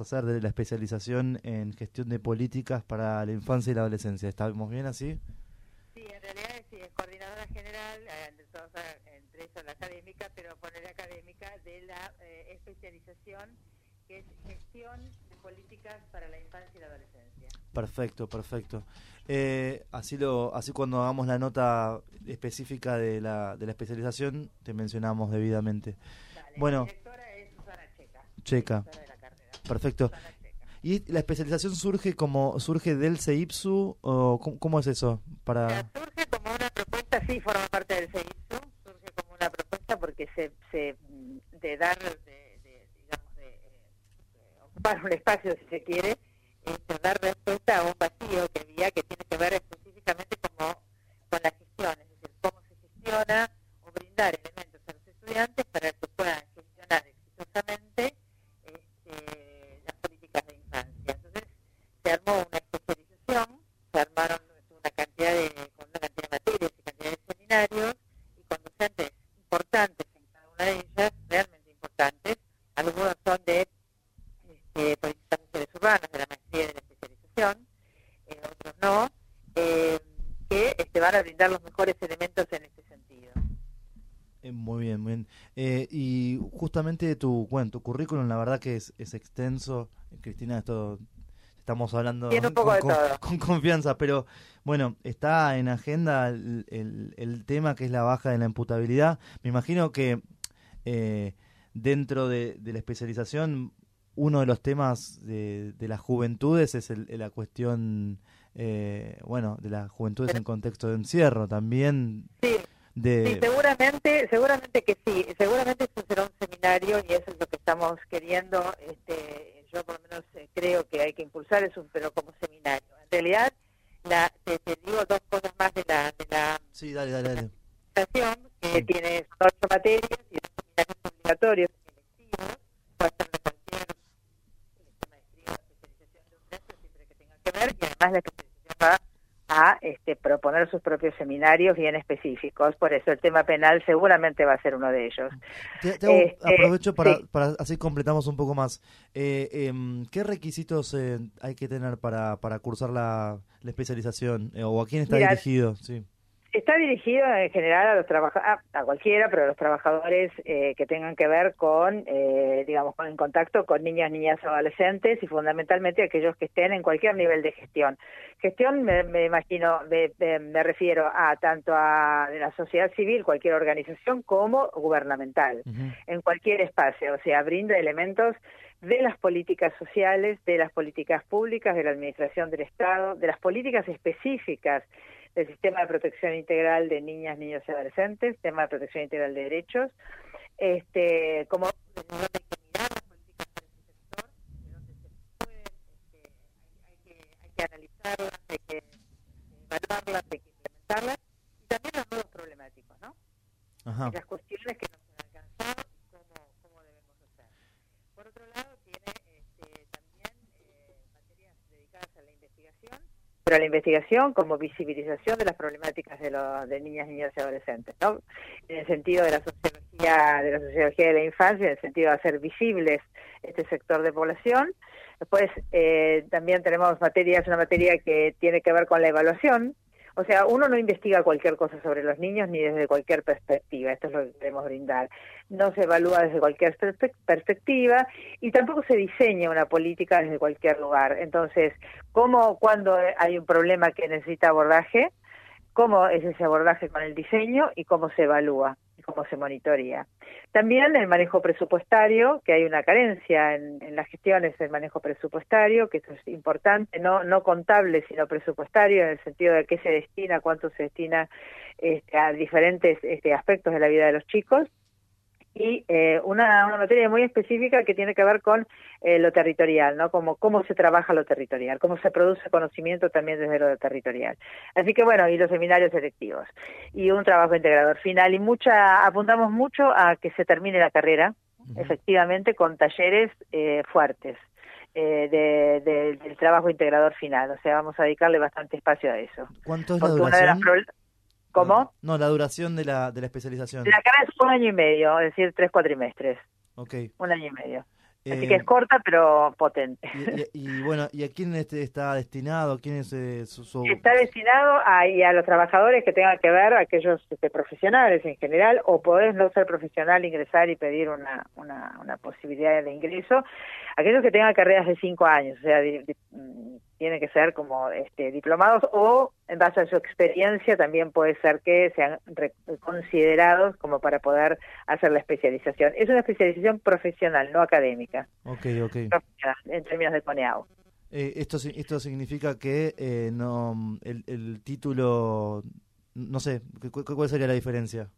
hacer de la especialización en gestión de políticas para la infancia y la adolescencia. ¿Estamos bien así? Sí, en realidad sí, es coordinadora general, eh, entre, eso la académica, pero poner académica de la eh, especialización que es gestión de políticas para la infancia y la adolescencia. Perfecto, perfecto. Eh, así lo, así cuando hagamos la nota específica de la, de la especialización te mencionamos debidamente. Dale, Bueno. La directora es Susana Checa. Checa. Perfecto. ¿Y la especialización surge como surge del CEIPSU o cómo, cómo es eso? Para surge como una propuesta, sí, forma parte del CEISU, surge como una propuesta porque se, se mm, de dar, de, de, digamos, de, eh, ocupar un espacio, si se quiere, este, dar respuesta a un vacío que había que tiene que ver específicamente como con la gestión, es decir, cómo se gestiona o brindar elementos a los estudiantes para que puedan gestionar exitosamente este, las políticas de infancia. Entonces, se armó una especialización, se armaron una cantidad de, con una cantidad de materias y cantidad de seminarios y con docentes importantes en cada una de ellas, realmente importantes. Algunos son de este, políticas sociales urbanas, de la maestría y de la especialización, eh, otros no, eh, que este, van a brindar los mejores elementos en este sentido. eh, muy bien, muy bien. Eh, y justamente tu bueno, tu currículum la verdad que es, es extenso. Cristina, esto estamos hablando Tiene un poco con, de con- todo. con confianza, pero bueno, está en agenda el, el- el tema que es la baja de la imputabilidad. Me imagino que eh, dentro de, de la especialización uno de los temas de, de las juventudes es el- la cuestión, eh, bueno, de las juventudes en contexto de encierro, también Sí, de... Sí, seguramente, seguramente que sí. Seguramente eso será un seminario y eso es lo que estamos queriendo. Este, yo por lo menos eh, creo que hay que impulsar eso, pero como seminario. En realidad, la, te, te digo dos cosas más de la, de la Sí, dale, dale, dale. presentación, que Sí. tiene ocho materias y dos seminarios obligatorios electivos. Puede ser de cualquier este, maestría o especialización de un centro, siempre que tenga que ver. Y además la a este, proponer sus propios seminarios bien específicos. Por eso el tema penal seguramente va a ser uno de ellos. Te- te hago- Este, aprovecho para, sí. para así completamos un poco más. Eh, em, ¿Qué requisitos eh, hay que tener para, para cursar la, la especialización? Eh, ¿O a quién está dirigido? Sí. Está dirigido en general a los trabajadores, a cualquiera, pero a los trabajadores eh, que tengan que ver con, eh, digamos, con en contacto con niñas, niñas, adolescentes y fundamentalmente aquellos que estén en cualquier nivel de gestión. Gestión, me, me imagino, me, refiero a tanto a la sociedad civil, cualquier organización, como gubernamental. En cualquier espacio, o sea, brinda elementos de las políticas sociales, de las políticas públicas, de la administración del Estado, de las políticas específicas del sistema de protección integral de niñas, niños y adolescentes, sistema de protección integral de derechos, este, como de dónde hay que mirar las políticas para ese sector, de dónde se pueden, hay, hay que, hay que analizarlas, hay que eh, evaluarlas, hay que implementarlas, y también los nuevos problemáticos, ¿no? Ajá. las cuestiones que nos han alcanzado y cómo, cómo debemos hacer. Por otro lado, tiene este, también eh, materias dedicadas a la investigación, pero a la investigación como visibilización de las problemáticas de, los de niñas, niños y adolescentes, ¿no? En el sentido de la sociología, de la sociología de la infancia, en el sentido de hacer visibles este sector de población. Después eh, también tenemos materias, una materia que tiene que ver con la evaluación, o sea, uno no investiga cualquier cosa sobre los niños ni desde cualquier perspectiva, esto es lo que queremos brindar. No se evalúa desde cualquier perspe- perspectiva y tampoco se diseña una política desde cualquier lugar. Entonces, ¿cómo cuando hay un problema que necesita abordaje? ¿Cómo es ese abordaje con el diseño y cómo se evalúa cómo se monitorea? También el manejo presupuestario, que hay una carencia en, en las gestiones del manejo presupuestario, que esto es importante, no, no contable, sino presupuestario, en el sentido de qué se destina, cuánto se destina este, a diferentes este, aspectos de la vida de los chicos. Y eh, una, una materia muy específica que tiene que ver con eh, lo territorial, ¿no? Como cómo se trabaja lo territorial, cómo se produce conocimiento también desde lo territorial. Así que bueno, y los seminarios selectivos. Y un trabajo integrador final. Y mucha, apuntamos mucho a que se termine la carrera, efectivamente, con talleres eh, fuertes. eh, de- de- del trabajo integrador final, o sea, vamos a dedicarle bastante espacio a eso. ¿Cuánto es la una de las ¿Cómo? No, la duración de la, de la especialización. La carrera es un año y medio, es decir, tres cuatrimestres, Ok. un año y medio. Así que es corta pero potente. Y, bueno, ¿y a quién este está destinado? ¿Quién es su, Está destinado a, a los trabajadores que tengan que ver, aquellos este, profesionales en general, o podés no ser profesional, ingresar y pedir una, una, una posibilidad de ingreso, aquellos que tengan carreras de cinco años, o sea, mm, tienen que ser como este, diplomados o en base a su experiencia también puede ser que sean considerados como para poder hacer la especialización. Es una especialización profesional, no académica. Ok, ok. En términos de CONEAU. Eh, esto, esto significa que eh, no el, el título, no sé, ¿cuál sería la diferencia?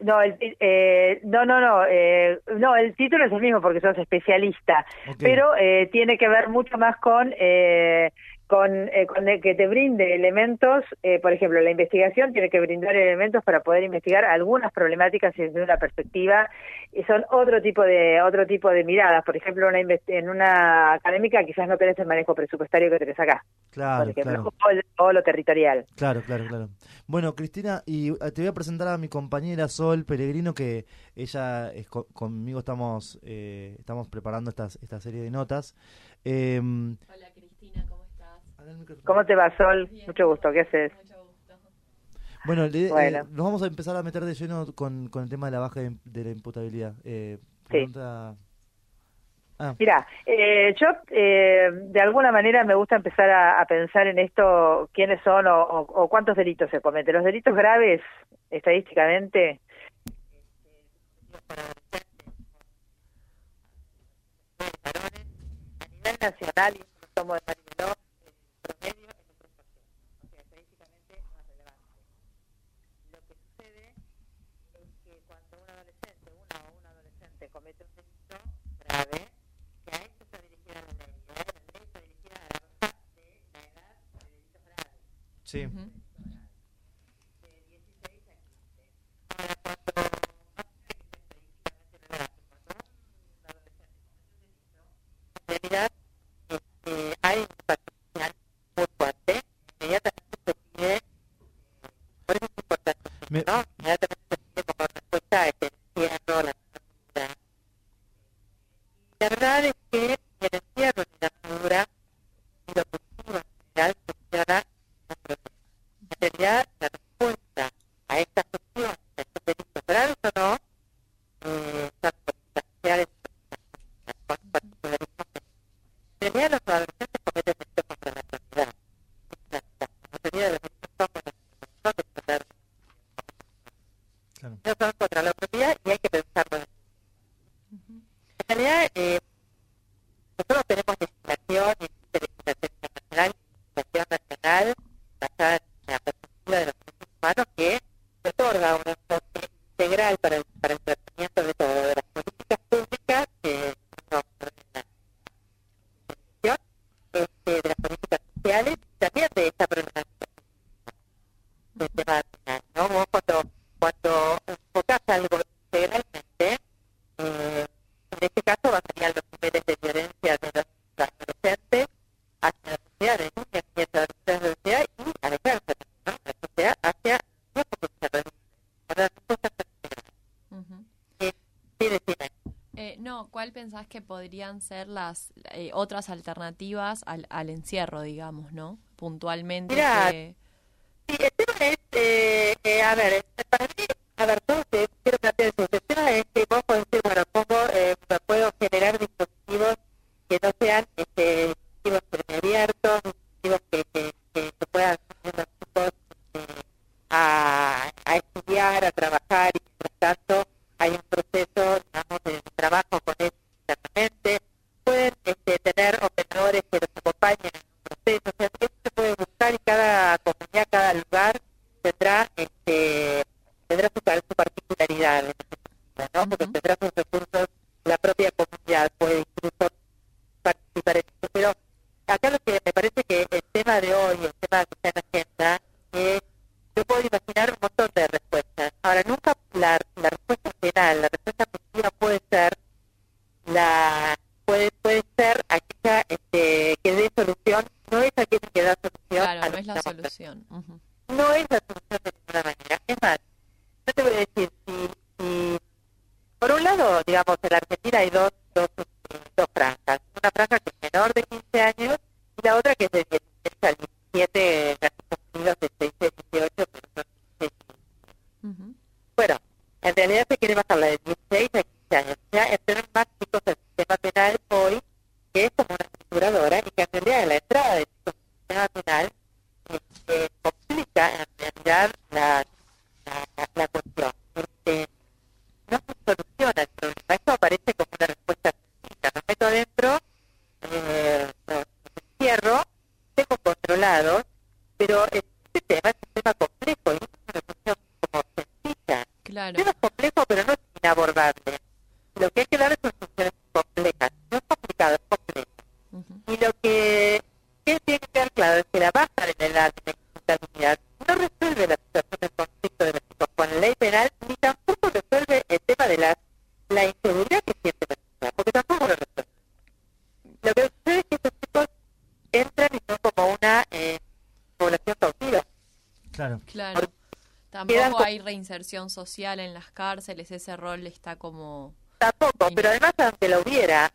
No, el, eh, no, no, no, eh, no, el título es el mismo porque sos especialista, pero eh, tiene que ver mucho más con eh, con, eh, con que te brinde elementos, eh, por ejemplo, la investigación tiene que brindar elementos para poder investigar algunas problemáticas desde una perspectiva y son otro tipo de otro tipo de miradas. Por ejemplo, una en una académica quizás no tenés el manejo presupuestario que tenés acá, claro, claro. O, lo territorial. Claro, claro, claro. Bueno, Cristina, y eh, te voy a presentar a mi compañera Sol Peregrino, que ella es, conmigo estamos estamos preparando esta, esta serie de notas. Hola, Cristina, ¿cómo ¿Cómo te va, Sol? Mucho gusto, ¿qué haces? Bueno, eh, nos vamos a empezar a meter de lleno con, con el tema de la baja de, la imputabilidad. Eh, pregunta... Ah. Mira, eh, yo eh, de alguna manera me gusta empezar a, pensar en esto, quiénes son o, o, cuántos delitos se cometen. Los delitos graves, estadísticamente, a nivel nacional, y somos de promedio es de 3%, o sea, estadísticamente no es relevante. Lo que sucede es que cuando un adolescente, una o un adolescente comete un delito grave, que a esto está dirigida la ley, la ley está dirigida a la baja de la edad de delitos graves. Sí. Que podrían ser las eh, otras alternativas al, al, encierro, digamos, ¿no? Puntualmente. Mira, que... sí, el tema es, eh, eh, a ver, Por un lado, digamos, en la Argentina hay dos, dos, dos franjas. Una franja que es menor de 15 años y la otra que es de 16 al 17, casi consumidos de 16 a 18, pero son 16. Uh -huh. Bueno, en realidad se quiere bajar la de Teşekkürler. social en las cárceles, ese rol está como... Tampoco, pero además aunque lo hubiera,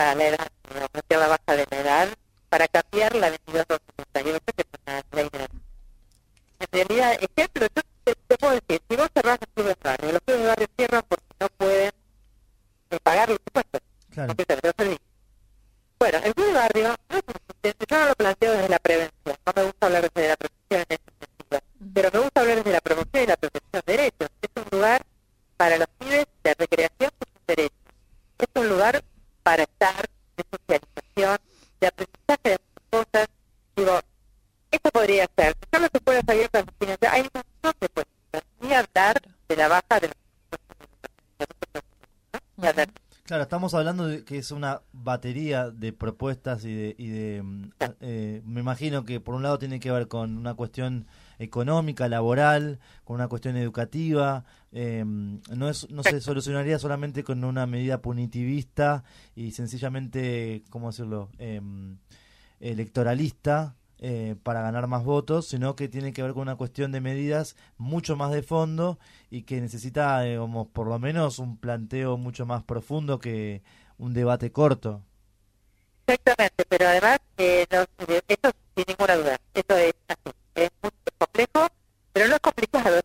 啊，来了。Claro. estamos hablando de que es una batería de propuestas y de... Y de mm, ah. eh, me imagino que por un lado tiene que ver con una cuestión económica, laboral, con una cuestión educativa. Eh, no, es, no se solucionaría solamente con una medida punitivista y sencillamente, ¿cómo decirlo?, em, electoralista, eh, para ganar más votos, sino que tiene que ver con una cuestión de medidas mucho más de fondo y que necesita, digamos, por lo menos un planteo mucho más profundo que un debate corto. Exactamente, pero además, eh, no, eh, eso sin ninguna duda, eso es así, es muy complejo, pero no es complicado,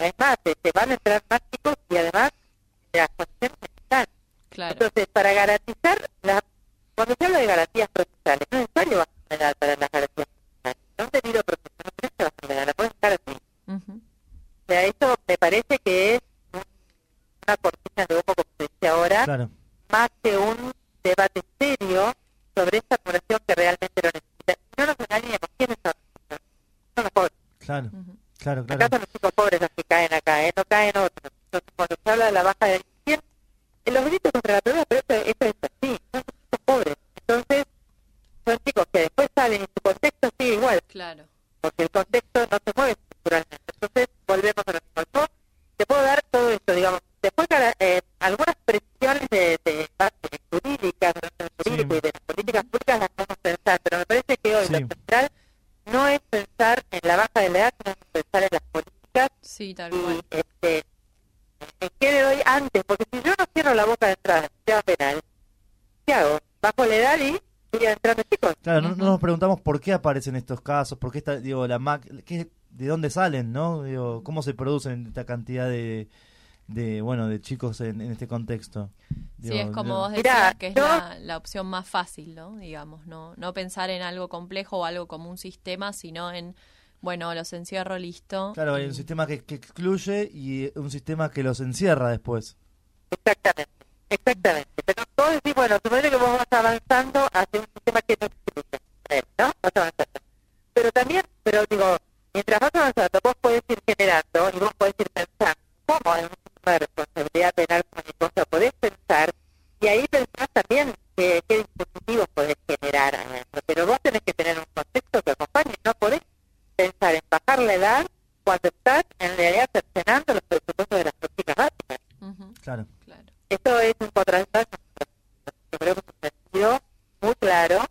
no, no, no. Es más, este, van a entrar más chicos y además las condiciones están. Claro. Entonces, para garantizar, la, cuando se habla de garantías procesales, no es necesario bajar la edad para las garantías procesales. No un debido proceso, no que bajar la edad, la puedes dejar así. Ujú. O sea, eso me parece que es un- una cortina de humo, como se dice ahora, Claro, más que un debate serio sobre esta población que realmente lo necesita. No nos engañemos, ¿quiénes son? Son los pobres. claro, claro, claro. Por qué aparecen estos casos, por qué está, digo, la Mac, qué- de dónde salen, ¿no? Digo, cómo se producen esta cantidad de, de bueno, de chicos en, en este contexto. Sí, Digo, es como vos Mirá, decías, que es yo- la, la opción más fácil, ¿no? Digamos, no, no pensar en algo complejo o algo como un sistema, sino en, bueno, los encierro, listo. Claro, hay un sistema que, que excluye y un sistema que los encierra después. Exactamente, exactamente. Pero todo decir, bueno, supone que vos vas avanzando hacia un sistema que no ¿no? Vas avanzando. Pero también, pero digo, mientras vas avanzando, vos podés ir generando y vos podés ir pensando cómo en un sistema de responsabilidad penal con mi cosa podés pensar y ahí pensás también qué, qué dispositivos podés generar adentro. Pero vos tenés que tener un contexto que acompañe, no podés pensar en bajar la edad cuando estás en realidad cercenando los presupuestos de las políticas básicas. Claro. claro. Esto es un contraste, yo creo que es un sentido muy claro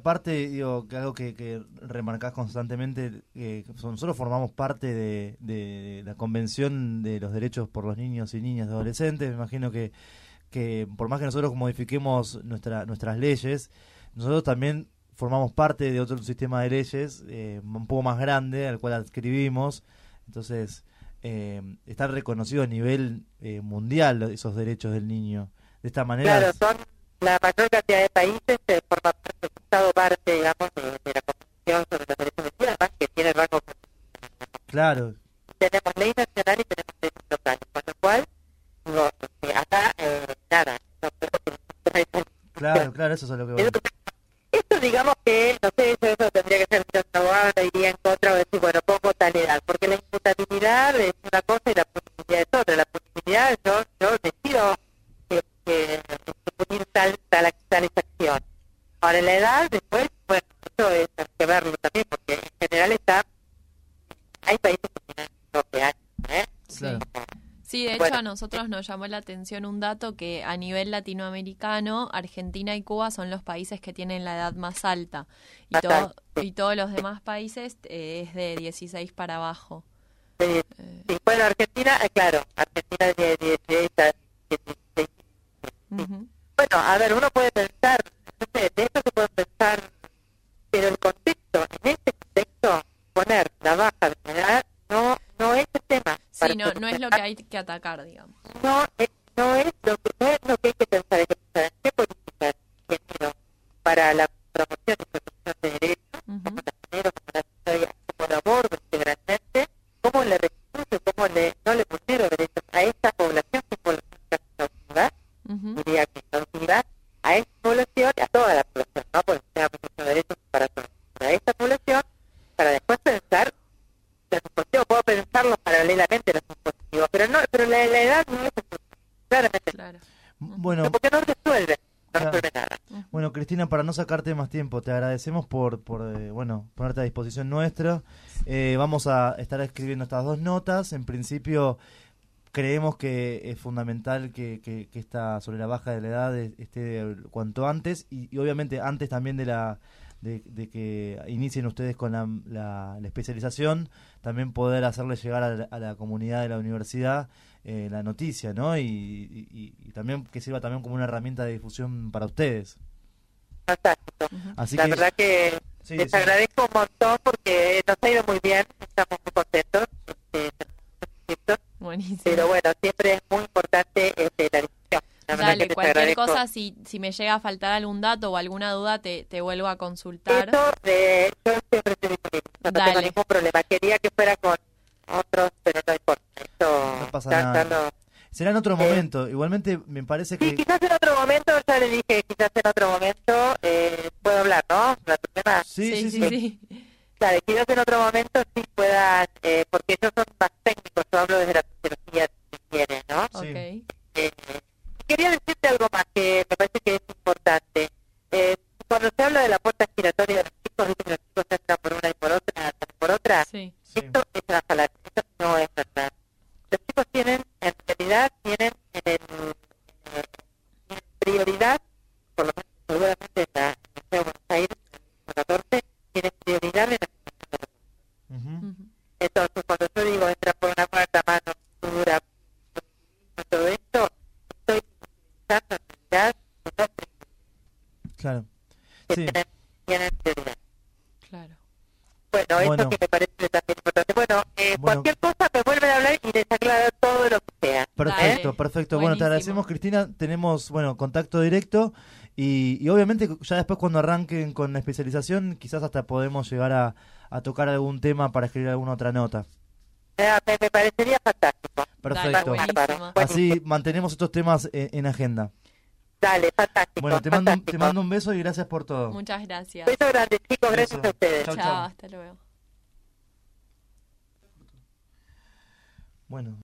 aparte, digo, que algo que, que remarcás constantemente, eh, que nosotros formamos parte de, de la Convención de los Derechos por los Niños y Niñas y Adolescentes. Me imagino que, que por más que nosotros modifiquemos nuestra, nuestras leyes, nosotros también formamos parte de otro sistema de leyes eh, un poco más grande al cual adscribimos. Entonces, eh, está reconocido a nivel eh, mundial esos derechos del niño. De esta manera, Claro, son la mayor cantidad de países que forman parte, el Estado parte, digamos, de, de la Convención sobre los Derechos del Niño, además que tiene rango claro, tenemos ley nacional y tenemos leyes locales, con lo cual, digo, este, acá, eh, nada, no claro, claro, eso es lo que voy. Sí, de hecho Bueno. a nosotros nos llamó la atención un dato que a nivel latinoamericano, Argentina y Cuba son los países que tienen la edad más alta y, todo, sí. y todos los demás países eh, es de 16 para abajo. Eh, Eh, sí, bueno, Argentina, eh, claro, Argentina de 16 a 16. ujú. Bueno, a ver, uno puede pensar, no sé, de esto se puede pensar, no, no es lo que hay que atacar, digamos. No es, no es, lo, que, no es lo que hay que pensar, hay que pensar en qué políticas para la para no sacarte más tiempo, te agradecemos por, por eh, bueno, ponerte a disposición nuestra. Eh, vamos a estar escribiendo estas dos notas. En principio, creemos que es fundamental que, esta sobre la baja de la edad esté cuanto antes y, obviamente antes también de la de, que inicien ustedes con la, la, la, especialización, también poder hacerle llegar a la, a la comunidad de la universidad eh, la noticia, ¿no? Y, y, también que sirva también como una herramienta de difusión para ustedes. Fantástico. Así la que, verdad que sí, les sí. agradezco un montón porque nos ha ido muy bien, estamos muy contentos. Este, Buenísimo. Pero bueno, siempre es muy importante este, la difusión. La Dale, cualquier cosa, si, si me llega a faltar algún dato o alguna duda, te, te vuelvo a consultar. Eso, de, yo siempre estoy disponible, no Dale. tengo ningún problema. Quería que fuera con otros, pero no importa. Esto, no pasa nada. Lo... Será en otro eh, momento. Igualmente, me parece que. Sí, quizás en otro momento, ya le dije, quizás en otro momento eh, puedo hablar, ¿no? Tema. Sí, sí, sí. sí. sí. Claro, quizás en otro momento sí puedan, eh, porque ellos son Claro. Sí. Claro. Bueno, Bueno. eso que me parece también importante. Bueno, eh, Bueno. cualquier cosa me vuelven a hablar y les aclaro todo lo que sea. Perfecto, Dale. perfecto. Bueno, te agradecemos, Cristina. Tenemos, bueno, contacto directo y, y obviamente ya después cuando arranquen con la especialización, quizás hasta podemos llegar a, a tocar algún tema para escribir alguna otra nota. Eh, me, me parecería fantástico. Perfecto. Así mantenemos estos temas en, en agenda. Dale, fantástico. Bueno, te mando, un- te fantástico. mando un beso y gracias por todo. Muchas gracias. Beso grande, chicos. Gracias Beso. a ustedes. Chao, hasta luego. Bueno.